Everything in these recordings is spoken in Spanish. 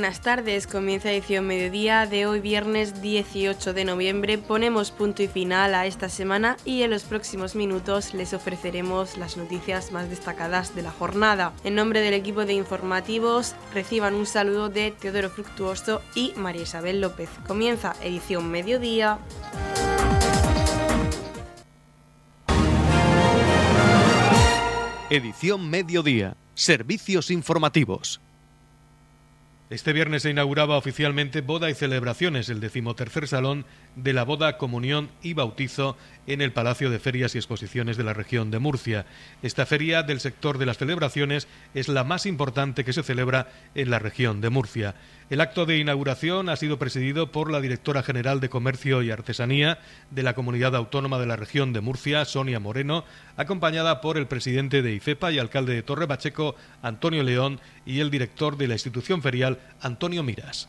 buenas tardes. Comienza edición mediodía de hoy viernes 18 de noviembre. Ponemos punto y final a esta semana y en los próximos minutos les ofreceremos las noticias más destacadas de la jornada. En nombre del equipo de informativos reciban un saludo de Teodoro Fructuoso y María Isabel López. Comienza edición mediodía. Edición mediodía. Servicios informativos. Este viernes se inauguraba oficialmente Boda y Celebraciones, el decimotercer salón de la boda, comunión y bautizo en el Palacio de Ferias y Exposiciones de la región de Murcia. Esta feria del sector de las celebraciones es la más importante que se celebra en la región de Murcia. El acto de inauguración ha sido presidido por la directora general de Comercio y Artesanía de la Comunidad Autónoma de la región de Murcia, Sonia Moreno, acompañada por el presidente de IFEPA y alcalde de Torre Pacheco, Antonio León, y el director de la institución ferial, Antonio Miras.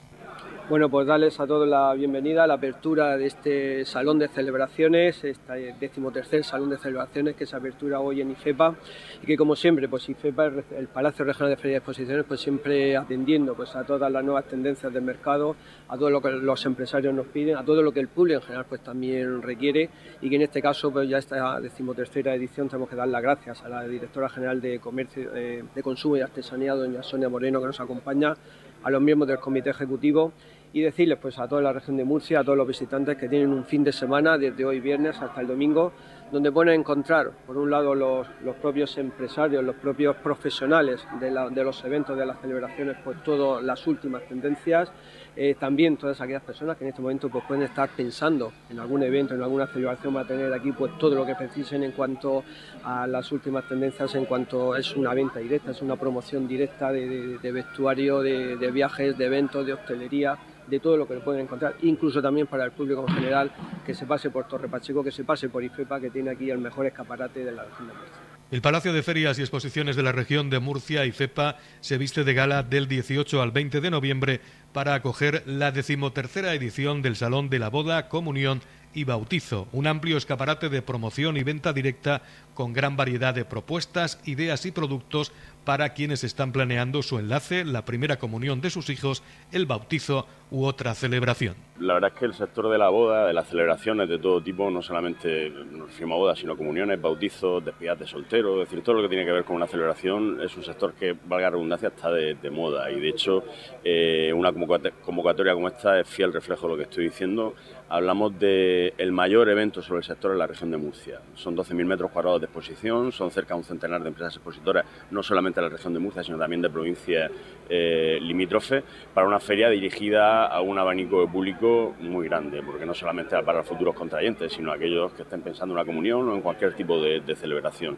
Bueno, pues darles a todos la bienvenida a la apertura de este salón de celebraciones, este decimotercer salón de celebraciones que se apertura hoy en IFEPA y que como siempre, pues IFEPA, el Palacio Regional de Ferias y Exposiciones, pues siempre atendiendo pues a todas las nuevas tendencias del mercado, a todo lo que los empresarios nos piden, a todo lo que el público en general pues también requiere y que en este caso pues ya esta decimotercera edición tenemos que dar las gracias a la directora general de Comercio, eh, de Consumo y Artesanía, doña Sonia Moreno, que nos acompaña, a los miembros del comité ejecutivo y decirles pues a toda la región de Murcia, a todos los visitantes que tienen un fin de semana desde hoy viernes hasta el domingo, donde pueden encontrar por un lado los, propios empresarios, los propios profesionales de, los eventos, de las celebraciones, pues todas las últimas tendencias, eh, también todas aquellas personas que en este momento pues, pueden estar pensando en algún evento, en alguna celebración, va a tener aquí pues todo lo que precisen en cuanto a las últimas tendencias, en cuanto es una venta directa, es una promoción directa de, vestuario, de, de viajes, de eventos, de hostelería de todo lo que lo pueden encontrar, incluso también para el público en general, que se pase por Torre Pacheco, que se pase por IFEPA, que tiene aquí el mejor escaparate de la región de Murcia. El Palacio de Ferias y Exposiciones de la región de Murcia, IFEPA, se viste de gala del 18 al 20 de noviembre para acoger la decimotercera edición del Salón de la Boda, Comunión y Bautizo, un amplio escaparate de promoción y venta directa con gran variedad de propuestas, ideas y productos para quienes están planeando su enlace, la primera comunión de sus hijos, el bautizo u otra celebración. La verdad es que el sector de la boda, de las celebraciones de todo tipo, no solamente nos referimos a bodas, sino comuniones, bautizos, despidas de soltero, es decir, todo lo que tiene que ver con una celebración es un sector que, valga la redundancia, está de, moda y de hecho eh, una convocatoria como esta es fiel reflejo de lo que estoy diciendo. Hablamos del el mayor evento sobre el sector en la región de Murcia. Son 12.000 metros cuadrados de exposición, son cerca de un centenar de empresas expositoras, no solamente de la región de Murcia, sino también de provincias eh, limítrofes, para una feria dirigida a un abanico de público muy grande, porque no solamente para futuros contrayentes, sino aquellos que estén pensando en una comunión o en cualquier tipo de, celebración.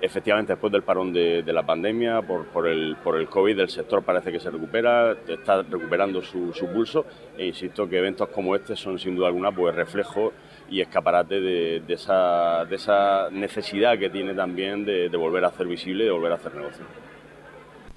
Efectivamente, después del parón de, la pandemia, por, el, por el COVID, el sector parece que se recupera, está recuperando su, pulso, e insisto que eventos como este son sin duda alguna pues reflejo y escaparate de, esa, necesidad que tiene también de, de volver a hacer visible de volver a hacer negocio.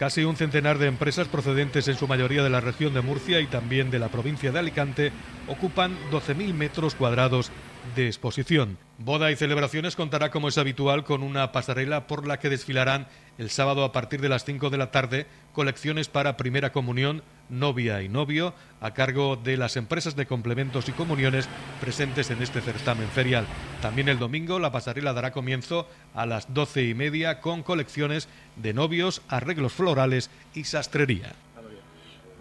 Casi un centenar de empresas procedentes en su mayoría de la región de Murcia y también de la provincia de Alicante ocupan 12.000 metros cuadrados de exposición. Boda y celebraciones contará, como es habitual, con una pasarela por la que desfilarán el sábado a partir de las 5 de la tarde colecciones para primera comunión, novia y novio, a cargo de las empresas de complementos y comuniones presentes en este certamen ferial. También el domingo la pasarela dará comienzo a las doce y media con colecciones de novios, arreglos florales y sastrería.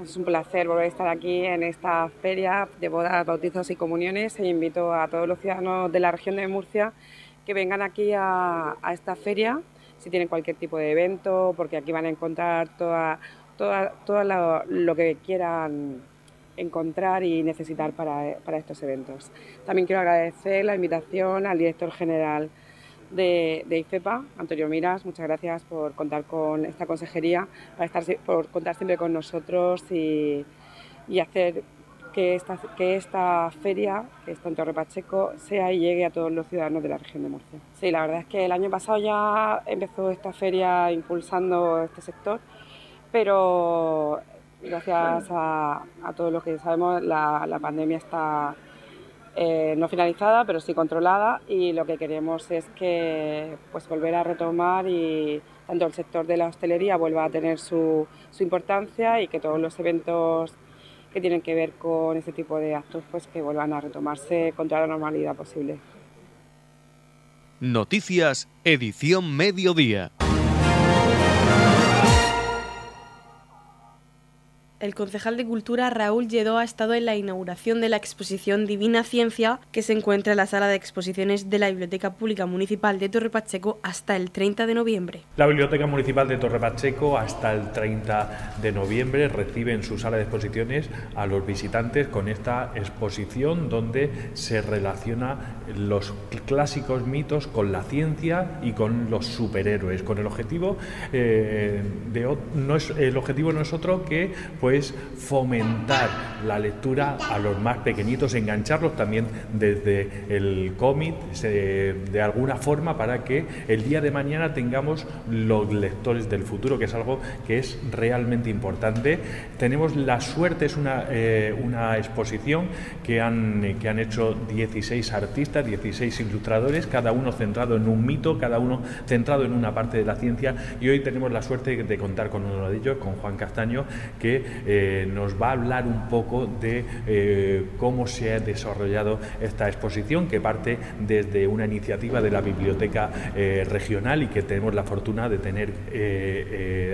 Es un placer volver a estar aquí en esta feria de bodas, bautizos y comuniones e invito a todos los ciudadanos de la región de Murcia que vengan aquí a, esta feria si tienen cualquier tipo de evento, porque aquí van a encontrar toda, toda, todo lo, que quieran encontrar y necesitar para, para estos eventos. También quiero agradecer la invitación al director general de, IFEPA, Antonio Miras, muchas gracias por contar con esta consejería, para estar, por contar siempre con nosotros y, hacer que esta, que esta feria, que está en Torre Pacheco, sea y llegue a todos los ciudadanos de la región de Murcia. Sí, la verdad es que el año pasado ya empezó esta feria impulsando este sector, pero gracias a, a todos los que sabemos, la, pandemia está eh, no finalizada, pero sí controlada y lo que queremos es que pues volver a retomar y tanto el sector de la hostelería vuelva a tener su, su importancia y que todos los eventos que tienen que ver con este tipo de actos pues que vuelvan a retomarse con toda la normalidad posible. Noticias, edición mediodía. El concejal de Cultura Raúl Lledó ha estado en la inauguración de la exposición Divina Ciencia, que se encuentra en la sala de exposiciones de la Biblioteca Pública Municipal de Torre Pacheco hasta el 30 de noviembre. La Biblioteca Municipal de Torre Pacheco hasta el 30 de noviembre recibe en su sala de exposiciones a los visitantes con esta exposición donde se relaciona los clásicos mitos con la ciencia y con los superhéroes, con el objetivo eh, de no es el objetivo no es otro que pues es fomentar la lectura a los más pequeñitos, engancharlos también desde el cómic de alguna forma para que el día de mañana tengamos los lectores del futuro, que es algo que es realmente importante. Tenemos la suerte, es una, eh, una exposición que han, que han hecho 16 artistas, 16 ilustradores, cada uno centrado en un mito, cada uno centrado en una parte de la ciencia y hoy tenemos la suerte de contar con uno de ellos, con Juan Castaño, que eh, nos va a hablar un poco de eh, cómo se ha desarrollado esta exposición que parte desde una iniciativa de la Biblioteca eh, Regional y que tenemos la fortuna de tener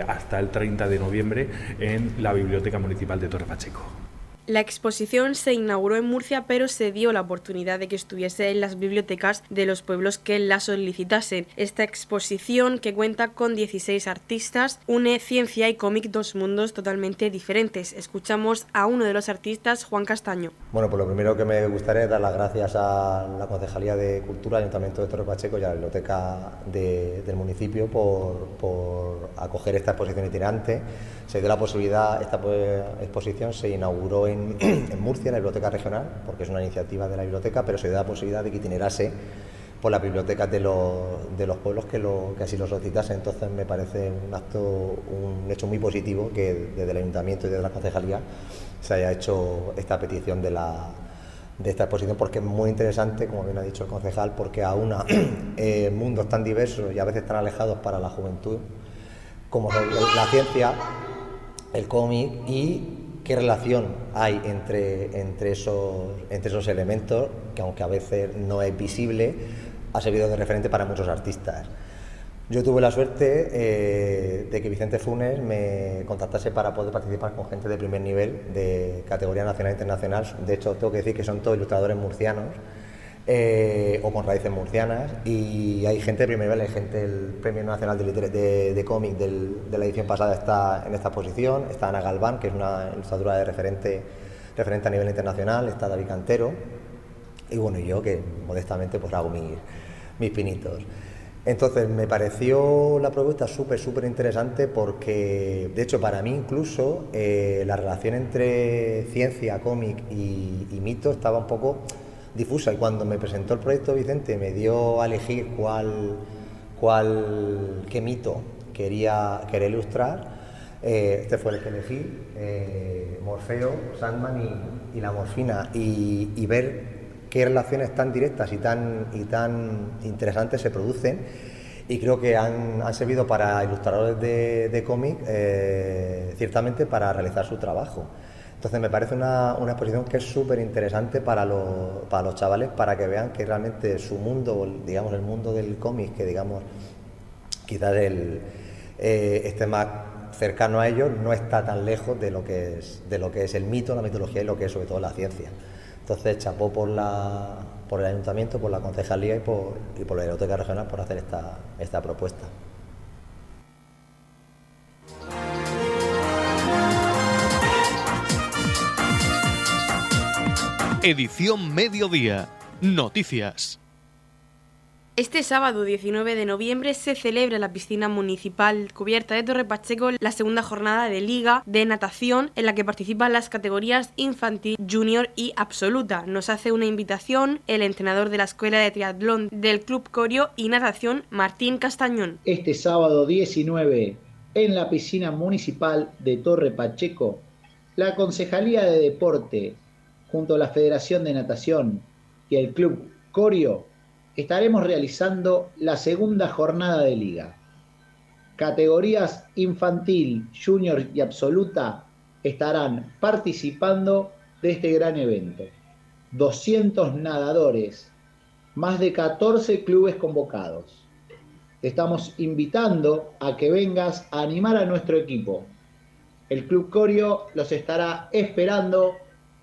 hasta el 30 de noviembre en la Biblioteca Municipal de Torre Pacheco. La exposición se inauguró en Murcia, pero se dio la oportunidad de que estuviese en las bibliotecas de los pueblos que la solicitasen. Esta exposición, que cuenta con 16 artistas, une ciencia y cómic dos mundos totalmente diferentes. Escuchamos a uno de los artistas, Juan Castaño. Bueno, pues lo primero que me gustaría es dar las gracias a la Concejalía de Cultura, Ayuntamiento de Torre Pacheco y a la Biblioteca del municipio por, por acoger esta exposición itinerante se dio la posibilidad, esta pues, exposición se inauguró en, Murcia, en la Biblioteca Regional, porque es una iniciativa de la biblioteca, pero se dio la posibilidad de que itinerase por las bibliotecas de los, de los pueblos que, así lo solicitase. Entonces me parece un acto, un hecho muy positivo que desde el Ayuntamiento y desde la Concejalía se haya hecho esta petición de la, de esta exposición porque es muy interesante, como bien ha dicho el concejal, porque aúna eh, mundos tan diversos y a veces tan alejados para la juventud como la ciencia el cómic y qué relación hay entre, entre, esos, entre esos elementos, que aunque a veces no es visible, ha servido de referente para muchos artistas. Yo tuve la suerte eh, de que Vicente Funes me contactase para poder participar con gente de primer nivel, de categoría nacional e internacional. De hecho, tengo que decir que son todos ilustradores murcianos eh, o con raíces murcianas. Y hay gente de primer nivel, hay gente del Premio Nacional de, Cómic de la edición pasada está en esta posición, está Ana Galván, que es una ilustradora de referente, referente a nivel internacional, está David Cantero, y bueno, yo que modestamente pues hago mis, mis pinitos. Entonces me pareció la propuesta súper, súper interesante porque, de hecho, para mí incluso eh, la relación entre ciencia, cómic y mito estaba un poco difusa. Y cuando me presentó el proyecto Vicente, me dio a elegir cuál, cuál qué mito quería, quería ilustrar. Eh, este fue el que elegí, eh, Morfeo, Sandman y, la morfina, y, ver qué relaciones tan directas y tan, y tan interesantes se producen. Y creo que han, han servido para ilustradores de, de cómic, eh, ciertamente para realizar su trabajo. Entonces me parece una, exposición que es súper interesante para los, para los chavales, para que vean que realmente su mundo, digamos el mundo del cómic, que digamos quizás el, eh, esté más cercano a ellos, no está tan lejos de lo, que es, de lo que es el mito, la mitología y lo que es sobre todo la ciencia. Entonces chapó por, la, por el ayuntamiento, por la concejalía y por, y por la biblioteca regional por hacer esta, esta propuesta. Edición Mediodía. Noticias. Este sábado 19 de noviembre se celebra en la piscina municipal cubierta de Torre Pacheco la segunda jornada de Liga de Natación en la que participan las categorías infantil, junior y absoluta. Nos hace una invitación el entrenador de la Escuela de Triatlón del Club Corio y Natación, Martín Castañón. Este sábado 19 en la piscina municipal de Torre Pacheco, la Concejalía de Deporte junto a la Federación de Natación y el Club Corio estaremos realizando la segunda jornada de liga. Categorías infantil, junior y absoluta estarán participando de este gran evento. 200 nadadores, más de 14 clubes convocados. Te estamos invitando a que vengas a animar a nuestro equipo. El Club Corio los estará esperando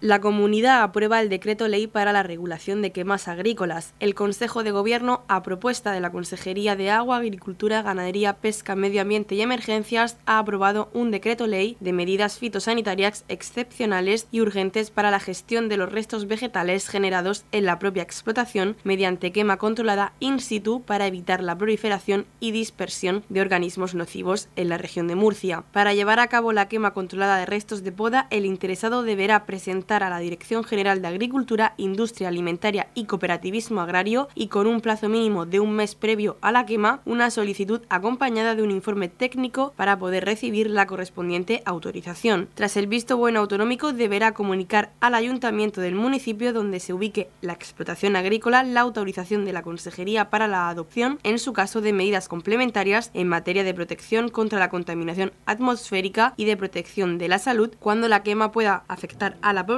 La comunidad aprueba el decreto ley para la regulación de quemas agrícolas. El Consejo de Gobierno, a propuesta de la Consejería de Agua, Agricultura, Ganadería, Pesca, Medio Ambiente y Emergencias, ha aprobado un decreto ley de medidas fitosanitarias excepcionales y urgentes para la gestión de los restos vegetales generados en la propia explotación mediante quema controlada in situ para evitar la proliferación y dispersión de organismos nocivos en la región de Murcia. Para llevar a cabo la quema controlada de restos de poda, el interesado deberá presentar a la Dirección General de Agricultura, Industria Alimentaria y Cooperativismo Agrario y con un plazo mínimo de un mes previo a la quema, una solicitud acompañada de un informe técnico para poder recibir la correspondiente autorización. Tras el visto bueno autonómico, deberá comunicar al ayuntamiento del municipio donde se ubique la explotación agrícola la autorización de la Consejería para la adopción, en su caso de medidas complementarias en materia de protección contra la contaminación atmosférica y de protección de la salud cuando la quema pueda afectar a la población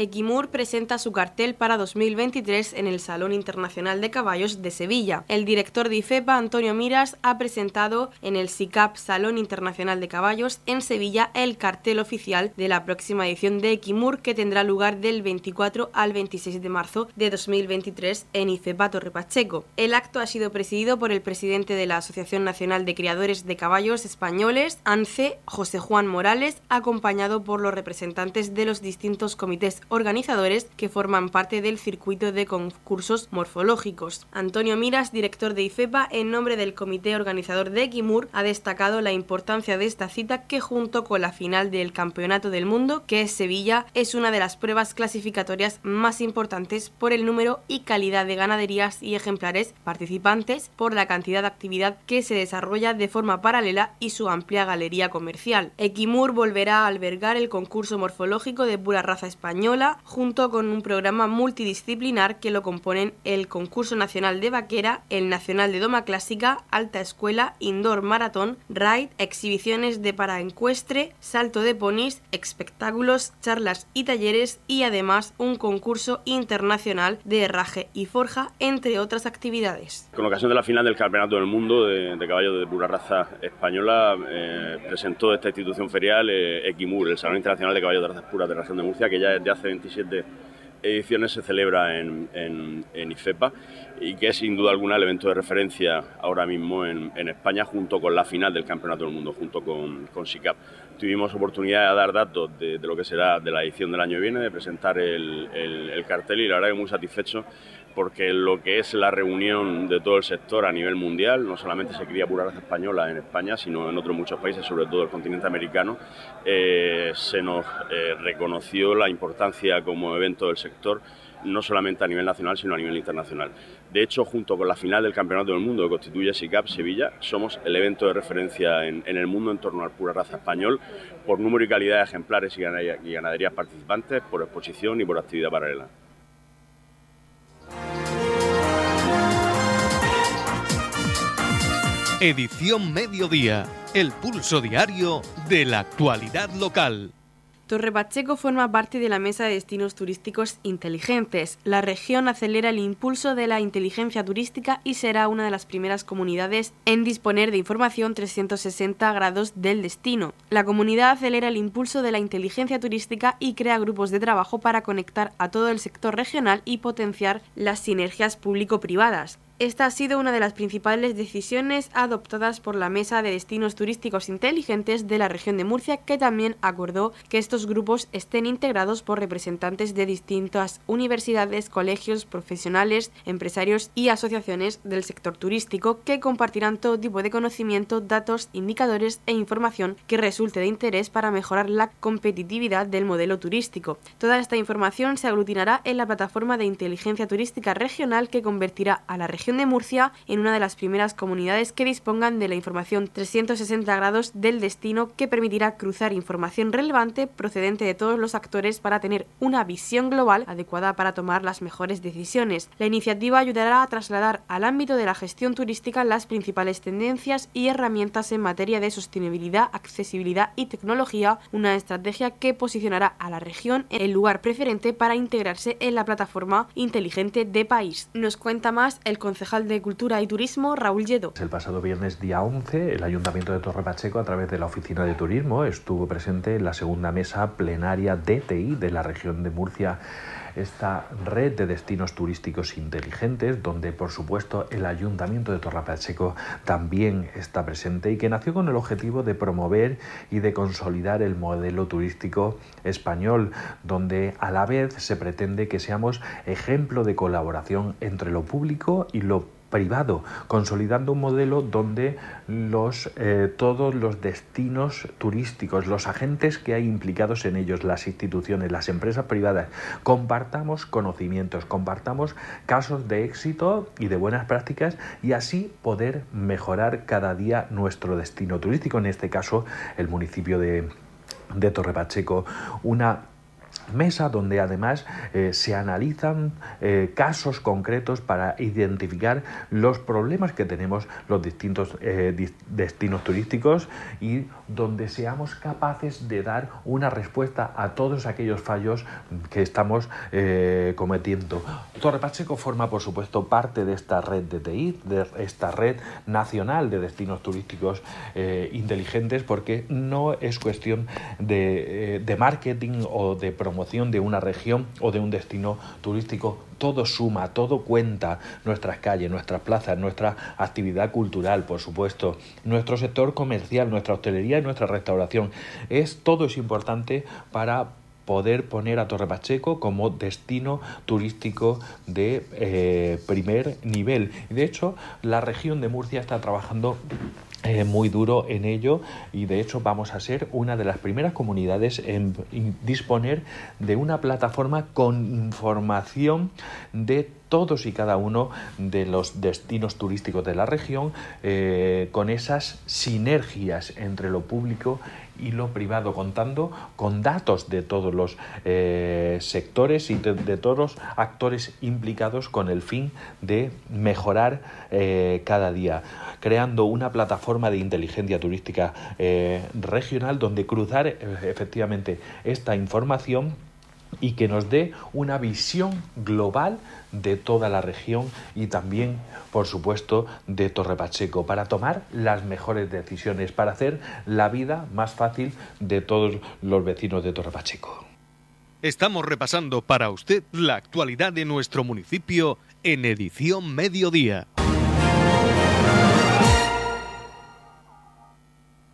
Equimur presenta su cartel para 2023 en el Salón Internacional de Caballos de Sevilla. El director de IFEPA, Antonio Miras, ha presentado en el SICAP Salón Internacional de Caballos en Sevilla el cartel oficial de la próxima edición de Equimur que tendrá lugar del 24 al 26 de marzo de 2023 en IFEPA Torre Pacheco. El acto ha sido presidido por el presidente de la Asociación Nacional de Criadores de Caballos Españoles, ANCE, José Juan Morales, acompañado por los representantes de los distintos comités organizadores que forman parte del circuito de concursos morfológicos. Antonio Miras, director de IFEPA, en nombre del comité organizador de Equimur, ha destacado la importancia de esta cita que junto con la final del Campeonato del Mundo, que es Sevilla, es una de las pruebas clasificatorias más importantes por el número y calidad de ganaderías y ejemplares participantes, por la cantidad de actividad que se desarrolla de forma paralela y su amplia galería comercial. Equimur volverá a albergar el concurso morfológico de pura raza española junto con un programa multidisciplinar que lo componen el Concurso Nacional de Vaquera, el Nacional de Doma Clásica, Alta Escuela, Indoor Maratón, Ride, exhibiciones de paraencuestre, salto de ponis, espectáculos, charlas y talleres y además un concurso internacional de herraje y forja, entre otras actividades. Con ocasión de la final del Campeonato del Mundo de, caballos de pura raza española, eh, presentó esta institución ferial eh, Equimur, el Salón Internacional de Caballos de Razas Puras de la Región de Murcia, que ya desde hace 27 ediciones se celebra en, en, IFEPA y que es sin duda alguna el evento de referencia ahora mismo en, España junto con la final del Campeonato del Mundo, junto con, con SICAP. Tuvimos oportunidad de dar datos de, lo que será de la edición del año que viene, de presentar el cartel y la verdad que muy satisfecho porque lo que es la reunión de todo el sector a nivel mundial, no solamente se cría pura raza española en España, sino en otros muchos países, sobre todo el continente americano, eh, se nos eh, reconoció la importancia como evento del sector, no solamente a nivel nacional, sino a nivel internacional. De hecho, junto con la final del Campeonato del Mundo que constituye SICAP Sevilla, somos el evento de referencia en, el mundo en torno al pura raza español por número y calidad de ejemplares y ganaderías participantes, por exposición y por actividad paralela. Edición Mediodía, el pulso diario de la actualidad local. Torre Pacheco forma parte de la Mesa de Destinos Turísticos Inteligentes. La región acelera el impulso de la inteligencia turística y será una de las primeras comunidades en disponer de información 360 grados del destino. La comunidad acelera el impulso de la inteligencia turística y crea grupos de trabajo para conectar a todo el sector regional y potenciar las sinergias público-privadas. Esta ha sido una de las principales decisiones adoptadas por la Mesa de Destinos Turísticos Inteligentes de la región de Murcia, que también acordó que estos grupos estén integrados por representantes de distintas universidades, colegios, profesionales, empresarios y asociaciones del sector turístico que compartirán todo tipo de conocimiento, datos, indicadores e información que resulte de interés para mejorar la competitividad del modelo turístico. Toda esta información se aglutinará en la plataforma de inteligencia turística regional que convertirá a la región de Murcia en una de las primeras comunidades que dispongan de la información 360 grados del destino que permitirá cruzar información relevante procedente de todos los actores para tener una visión global adecuada para tomar las mejores decisiones. La iniciativa ayudará a trasladar al ámbito de la gestión turística las principales tendencias y herramientas en materia de sostenibilidad, accesibilidad y tecnología, una estrategia que posicionará a la región en el lugar preferente para integrarse en la plataforma inteligente de país. Nos cuenta más el concepto concejal de Cultura y Turismo, Raúl Lledo. El pasado viernes día 11, el Ayuntamiento de Torre Pacheco, a través de la Oficina de Turismo, estuvo presente en la segunda mesa plenaria DTI de la región de Murcia esta red de destinos turísticos inteligentes, donde por supuesto el Ayuntamiento de Torrepacheco también está presente y que nació con el objetivo de promover y de consolidar el modelo turístico español, donde a la vez se pretende que seamos ejemplo de colaboración entre lo público y lo privado, consolidando un modelo donde los, eh, todos los destinos turísticos, los agentes que hay implicados en ellos, las instituciones, las empresas privadas, compartamos conocimientos, compartamos casos de éxito y de buenas prácticas y así poder mejorar cada día nuestro destino turístico, en este caso el municipio de, de Torre Pacheco, una mesa donde además eh, se analizan eh, casos concretos para identificar los problemas que tenemos los distintos eh, destinos turísticos y donde seamos capaces de dar una respuesta a todos aquellos fallos que estamos cometiendo. Torre Pacheco forma por supuesto parte de esta red de TI, de esta red nacional de destinos turísticos inteligentes porque no es cuestión de, de marketing o de promoción de una región o de un destino turístico. Todo suma, todo cuenta. Nuestras calles, nuestras plazas, nuestra actividad cultural, por supuesto, nuestro sector comercial, nuestra hostelería y nuestra restauración. Es, todo es importante para poder poner a Torre Pacheco como destino turístico de eh, primer nivel. De hecho, la región de Murcia está trabajando eh, muy duro en ello y de hecho vamos a ser una de las primeras comunidades en, disponer de una plataforma con información de todos y cada uno de los destinos turísticos de la región eh, con esas sinergias entre lo público y lo privado, contando con datos de todos los eh, sectores y de, todos los actores implicados con el fin de mejorar eh, cada día, creando una plataforma de inteligencia turística eh, regional donde cruzar efectivamente esta información y que nos dé una visión global de toda la región y también, por supuesto, de Torre Pacheco, para tomar las mejores decisiones, para hacer la vida más fácil de todos los vecinos de Torre Pacheco. Estamos repasando para usted la actualidad de nuestro municipio en edición mediodía.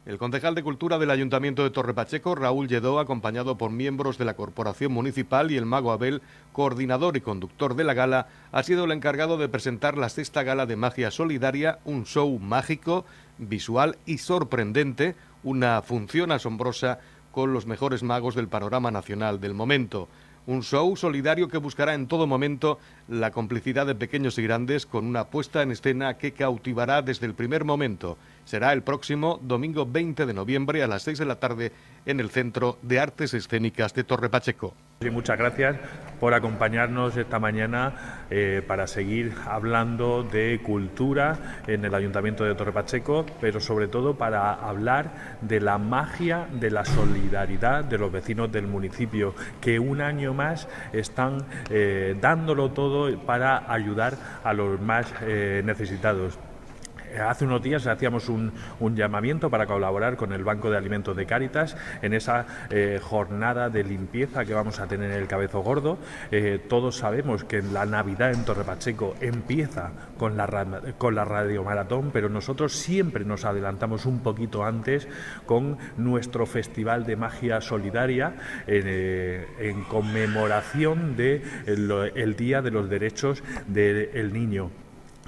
El concejal de Cultura del Ayuntamiento de Torrepacheco, Raúl Lledó, acompañado por miembros de la Corporación Municipal y el Mago Abel, coordinador y conductor de la gala, ha sido el encargado de presentar la sexta gala de magia solidaria, un show mágico, visual y sorprendente, una función asombrosa con los mejores magos del panorama nacional del momento. Un show solidario que buscará en todo momento la complicidad de pequeños y grandes con una puesta en escena que cautivará desde el primer momento. Será el próximo domingo 20 de noviembre a las 6 de la tarde en el Centro de Artes Escénicas de Torre Pacheco. Muchas gracias por acompañarnos esta mañana eh, para seguir hablando de cultura en el Ayuntamiento de Torre Pacheco, pero sobre todo para hablar de la magia de la solidaridad de los vecinos del municipio, que un año más están eh, dándolo todo para ayudar a los más eh, necesitados. Hace unos días hacíamos un, llamamiento para colaborar con el Banco de Alimentos de Cáritas en esa eh, jornada de limpieza que vamos a tener en el Cabezo Gordo. Eh, todos sabemos que la Navidad en Torre Pacheco empieza con la, con la Radio Maratón, pero nosotros siempre nos adelantamos un poquito antes con nuestro Festival de Magia Solidaria eh, en conmemoración del de el Día de los Derechos del Niño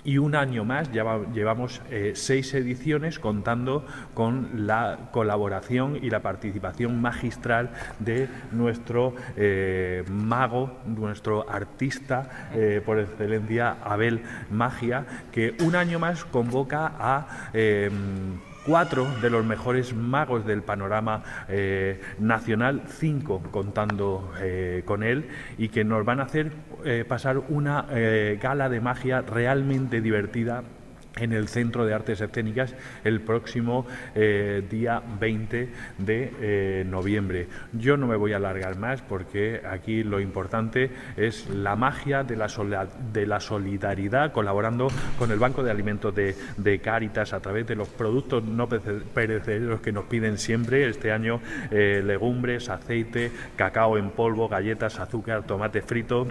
y un año más llevamos eh, seis ediciones contando con la colaboración y la participación magistral de nuestro eh, mago, nuestro artista eh, por excelencia, Abel Magia, que un año más convoca a cuatro de los mejores magos del panorama eh, nacional, cinco contando eh, con él, y que nos van a hacer eh, pasar una gala de magia realmente divertida en el Centro de Artes Escénicas el próximo eh, día 20 de eh, noviembre. Yo no me voy a alargar más porque aquí lo importante es la magia de la, de la solidaridad colaborando con el Banco de Alimentos de, de Cáritas a través de los productos no perecederos que nos piden siempre. Este año eh, legumbres, aceite, cacao en polvo, galletas, azúcar, tomate frito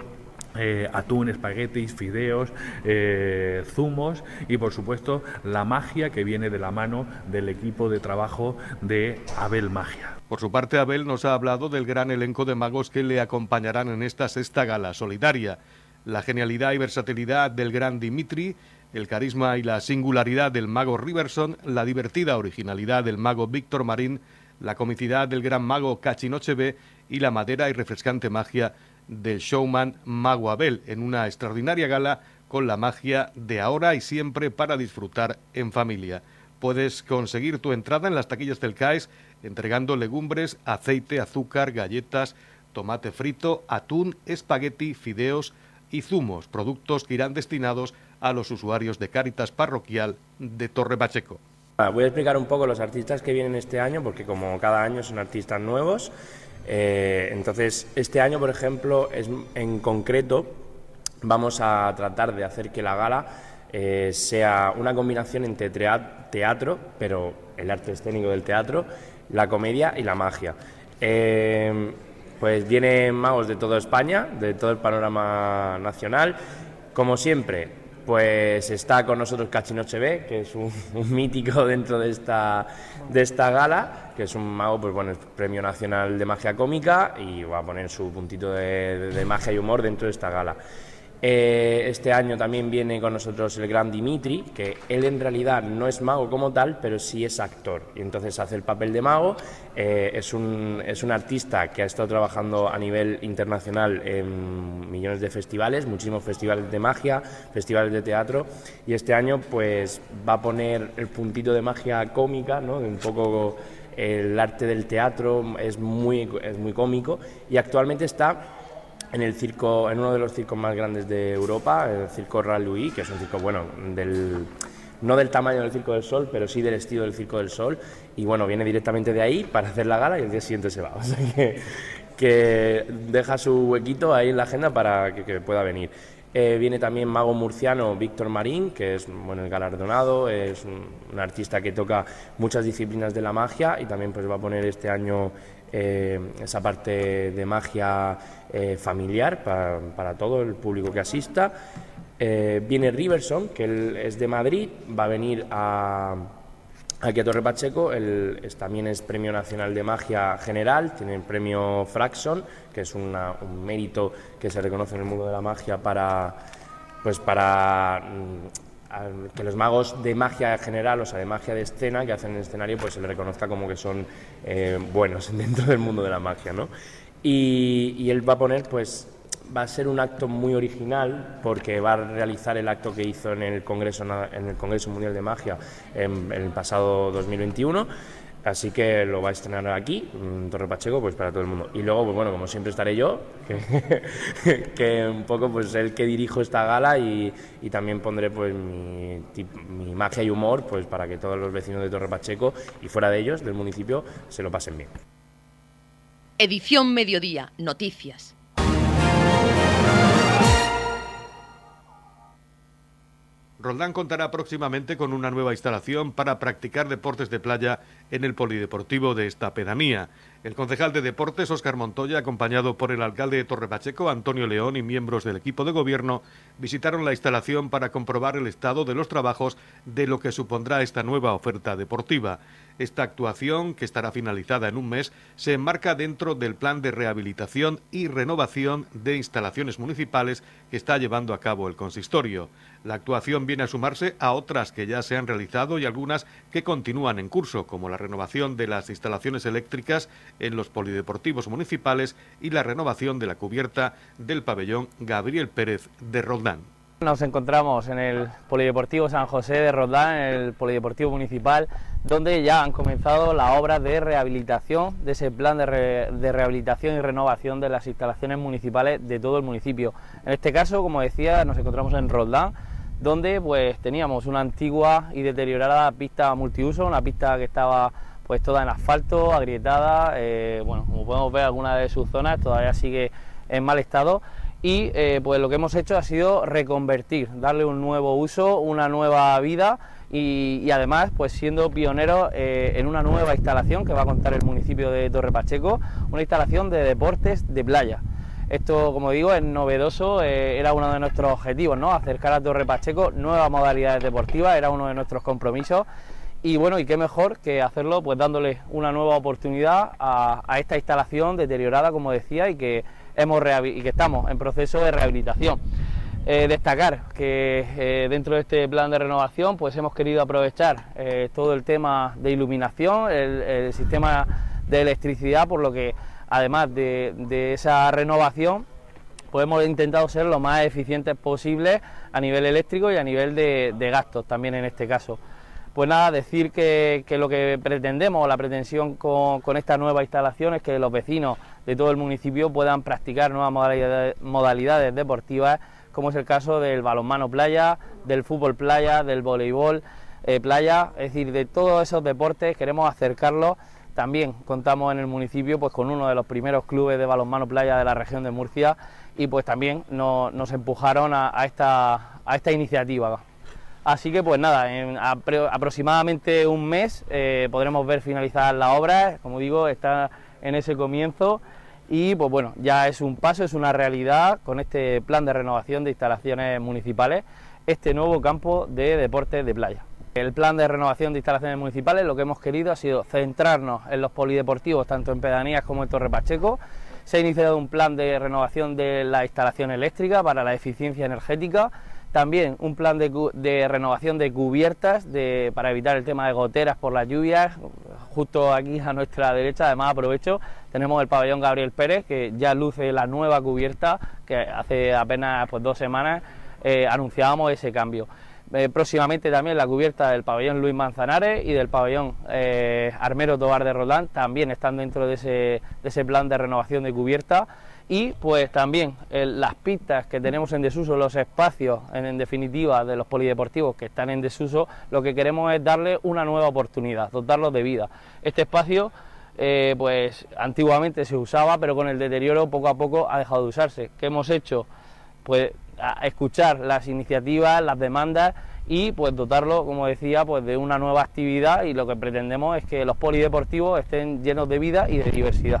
eh, atún, espaguetis, fideos, eh, zumos y por supuesto la magia que viene de la mano del equipo de trabajo de Abel Magia. Por su parte, Abel nos ha hablado del gran elenco de magos que le acompañarán en esta sexta gala solidaria. La genialidad y versatilidad del gran Dimitri, el carisma y la singularidad del mago Riverson, la divertida originalidad del mago Víctor Marín, la comicidad del gran mago Cachinoche B y la madera y refrescante magia del showman Mago Abel en una extraordinaria gala con la magia de ahora y siempre para disfrutar en familia. Puedes conseguir tu entrada en las taquillas del CAES entregando legumbres, aceite, azúcar, galletas, tomate frito, atún, espagueti, fideos y zumos, productos que irán destinados a los usuarios de Cáritas Parroquial de Torre Pacheco. Voy a explicar un poco los artistas que vienen este año, porque como cada año son artistas nuevos, eh, entonces, este año, por ejemplo, es, en concreto, vamos a tratar de hacer que la gala eh, sea una combinación entre teatro, pero el arte escénico del teatro, la comedia y la magia. Eh, pues vienen magos de toda España, de todo el panorama nacional. Como siempre, pues está con nosotros Cachinoche B, que es un, mítico dentro de esta, de esta gala, que es un mago, pues bueno, es Premio Nacional de Magia Cómica y va a poner su puntito de magia y humor dentro de esta gala. Eh, este año también viene con nosotros el gran Dimitri, que él en realidad no es mago como tal, pero sí es actor. Y entonces hace el papel de mago. Eh, es, un, es un artista que ha estado trabajando a nivel internacional en millones de festivales, muchísimos festivales de magia, festivales de teatro. Y este año pues va a poner el puntito de magia cómica, ¿no? un poco el arte del teatro es muy, es muy cómico. Y actualmente está en el circo, en uno de los circos más grandes de Europa, el Circo Louis, que es un circo, bueno, del, no del tamaño del Circo del Sol, pero sí del estilo del Circo del Sol. Y bueno, viene directamente de ahí para hacer la gala y el día siguiente se va. O sea que, que deja su huequito ahí en la agenda para que, pueda venir. Eh, viene también mago murciano Víctor Marín, que es bueno, el galardonado, es un, artista que toca muchas disciplinas de la magia y también pues va a poner este año eh, esa parte de magia eh, familiar para, todo el público que asista. Eh, viene Riverson, que es de Madrid, va a venir a, aquí a Torre Pacheco, él también es Premio Nacional de Magia General, tiene el premio Fraxon, que es un mérito que se reconoce en el mundo de la magia para, pues para mm, que los magos de magia general, o sea, de magia de escena que hacen en el escenario, pues se les reconozca como que son eh, buenos dentro del mundo de la magia, ¿no? Y, él va a poner, pues, va a ser un acto muy original porque va a realizar el acto que hizo en el Congreso, en el Congreso Mundial de Magia en, el pasado 2021. Así que lo va a estrenar aquí, en Torre Pacheco, pues para todo el mundo. Y luego, pues bueno, como siempre estaré yo, que, un poco pues el que dirijo esta gala y, también pondré pues mi, mi, magia y humor pues para que todos los vecinos de Torre Pacheco y fuera de ellos, del municipio, se lo pasen bien. Edición Mediodía, Noticias. Roldán contará próximamente con una nueva instalación para practicar deportes de playa en el polideportivo de esta pedanía. El concejal de Deportes, Óscar Montoya, acompañado por el alcalde de Torrepacheco, Antonio León, y miembros del equipo de gobierno, visitaron la instalación para comprobar el estado de los trabajos de lo que supondrá esta nueva oferta deportiva. Esta actuación, que estará finalizada en un mes, se enmarca dentro del plan de rehabilitación y renovación de instalaciones municipales que está llevando a cabo el consistorio. La actuación viene a sumarse a otras que ya se han realizado y algunas que continúan en curso, como la renovación de las instalaciones eléctricas en los polideportivos municipales y la renovación de la cubierta del pabellón Gabriel Pérez de Roldán. Nos encontramos en el Polideportivo San José de Roldán, en el Polideportivo Municipal, donde ya han comenzado las obras de rehabilitación, de ese plan de, rehabilitación y renovación de las instalaciones municipales de todo el municipio. En este caso, como decía, nos encontramos en Roldán, donde pues teníamos una antigua y deteriorada pista multiuso, una pista que estaba pues toda en asfalto, agrietada, eh, bueno, como podemos ver algunas de sus zonas todavía sigue en mal estado y eh, pues lo que hemos hecho ha sido reconvertir, darle un nuevo uso, una nueva vida y, además pues siendo pioneros eh, en una nueva instalación que va a contar el municipio de Torre Pacheco, una instalación de deportes de playa. Esto, como digo, es novedoso, eh, era uno de nuestros objetivos, ¿no? Acercar a Torre Pacheco nuevas modalidades deportivas, era uno de nuestros compromisos. Y bueno, y qué mejor que hacerlo pues dándole una nueva oportunidad a, esta instalación deteriorada, como decía, y que, hemos y que estamos en proceso de rehabilitación. Eh, destacar que eh, dentro de este plan de renovación pues hemos querido aprovechar todo el tema de iluminación, el sistema de electricidad, por lo que además de, esa renovación, pues hemos intentado ser lo más eficientes posible a nivel eléctrico y a nivel de, gastos también en este caso. Pues nada, decir que, lo que pretendemos, la pretensión con, esta nueva instalación es que los vecinos de todo el municipio puedan practicar nuevas modalidades, deportivas, como es el caso del balonmano playa, del fútbol playa, del voleibol eh, playa, es decir, de todos esos deportes queremos acercarlos también contamos en el municipio pues, con uno de los primeros clubes de balonmano playa de la región de Murcia y pues también nos empujaron a esta iniciativa. Así que pues nada, en aproximadamente un mes eh, podremos ver finalizar la obra, como digo, está en ese comienzo y pues bueno, ya es un paso, es una realidad con este plan de renovación de instalaciones municipales, este nuevo campo de deportes de playa. El plan de renovación de instalaciones municipales lo que hemos querido ha sido centrarnos en los polideportivos, tanto en pedanías como en Torre Pacheco. Se ha iniciado un plan de renovación de la instalación eléctrica para la eficiencia energética. También un plan de, renovación de cubiertas para evitar el tema de goteras por las lluvias. Justo aquí a nuestra derecha, además aprovecho, tenemos el pabellón Gabriel Pérez que ya luce la nueva cubierta que hace apenas pues, dos semanas eh, anunciábamos ese cambio. Eh, próximamente también la cubierta del pabellón Luis Manzanares y del pabellón eh, Armero Tobar de Roldán también están dentro de ese, de ese, plan de renovación de cubierta y pues también las pistas que tenemos en desuso, los espacios en, definitiva de los polideportivos que están en desuso, lo que queremos es darle una nueva oportunidad, dotarlos de vida. Este espacio eh, pues antiguamente se usaba pero con el deterioro poco a poco ha dejado de usarse. ¿Qué hemos hecho? Pues escuchar las iniciativas, las demandas y pues dotarlo, como decía, pues de una nueva actividad y lo que pretendemos es que los polideportivos estén llenos de vida y de diversidad.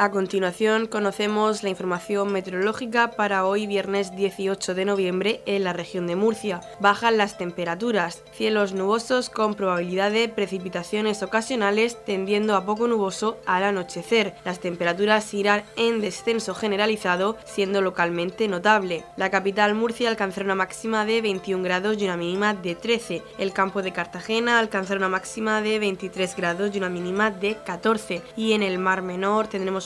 A continuación conocemos la información meteorológica para hoy viernes 18 de noviembre en la región de Murcia. Bajan las temperaturas, cielos nubosos con probabilidad de precipitaciones ocasionales tendiendo a poco nuboso al anochecer. Las temperaturas irán en descenso generalizado siendo localmente notable. La capital Murcia alcanzará una máxima de 21 grados y una mínima de 13. El campo de Cartagena alcanzará una máxima de 23 grados y una mínima de 14. Y en el Mar Menor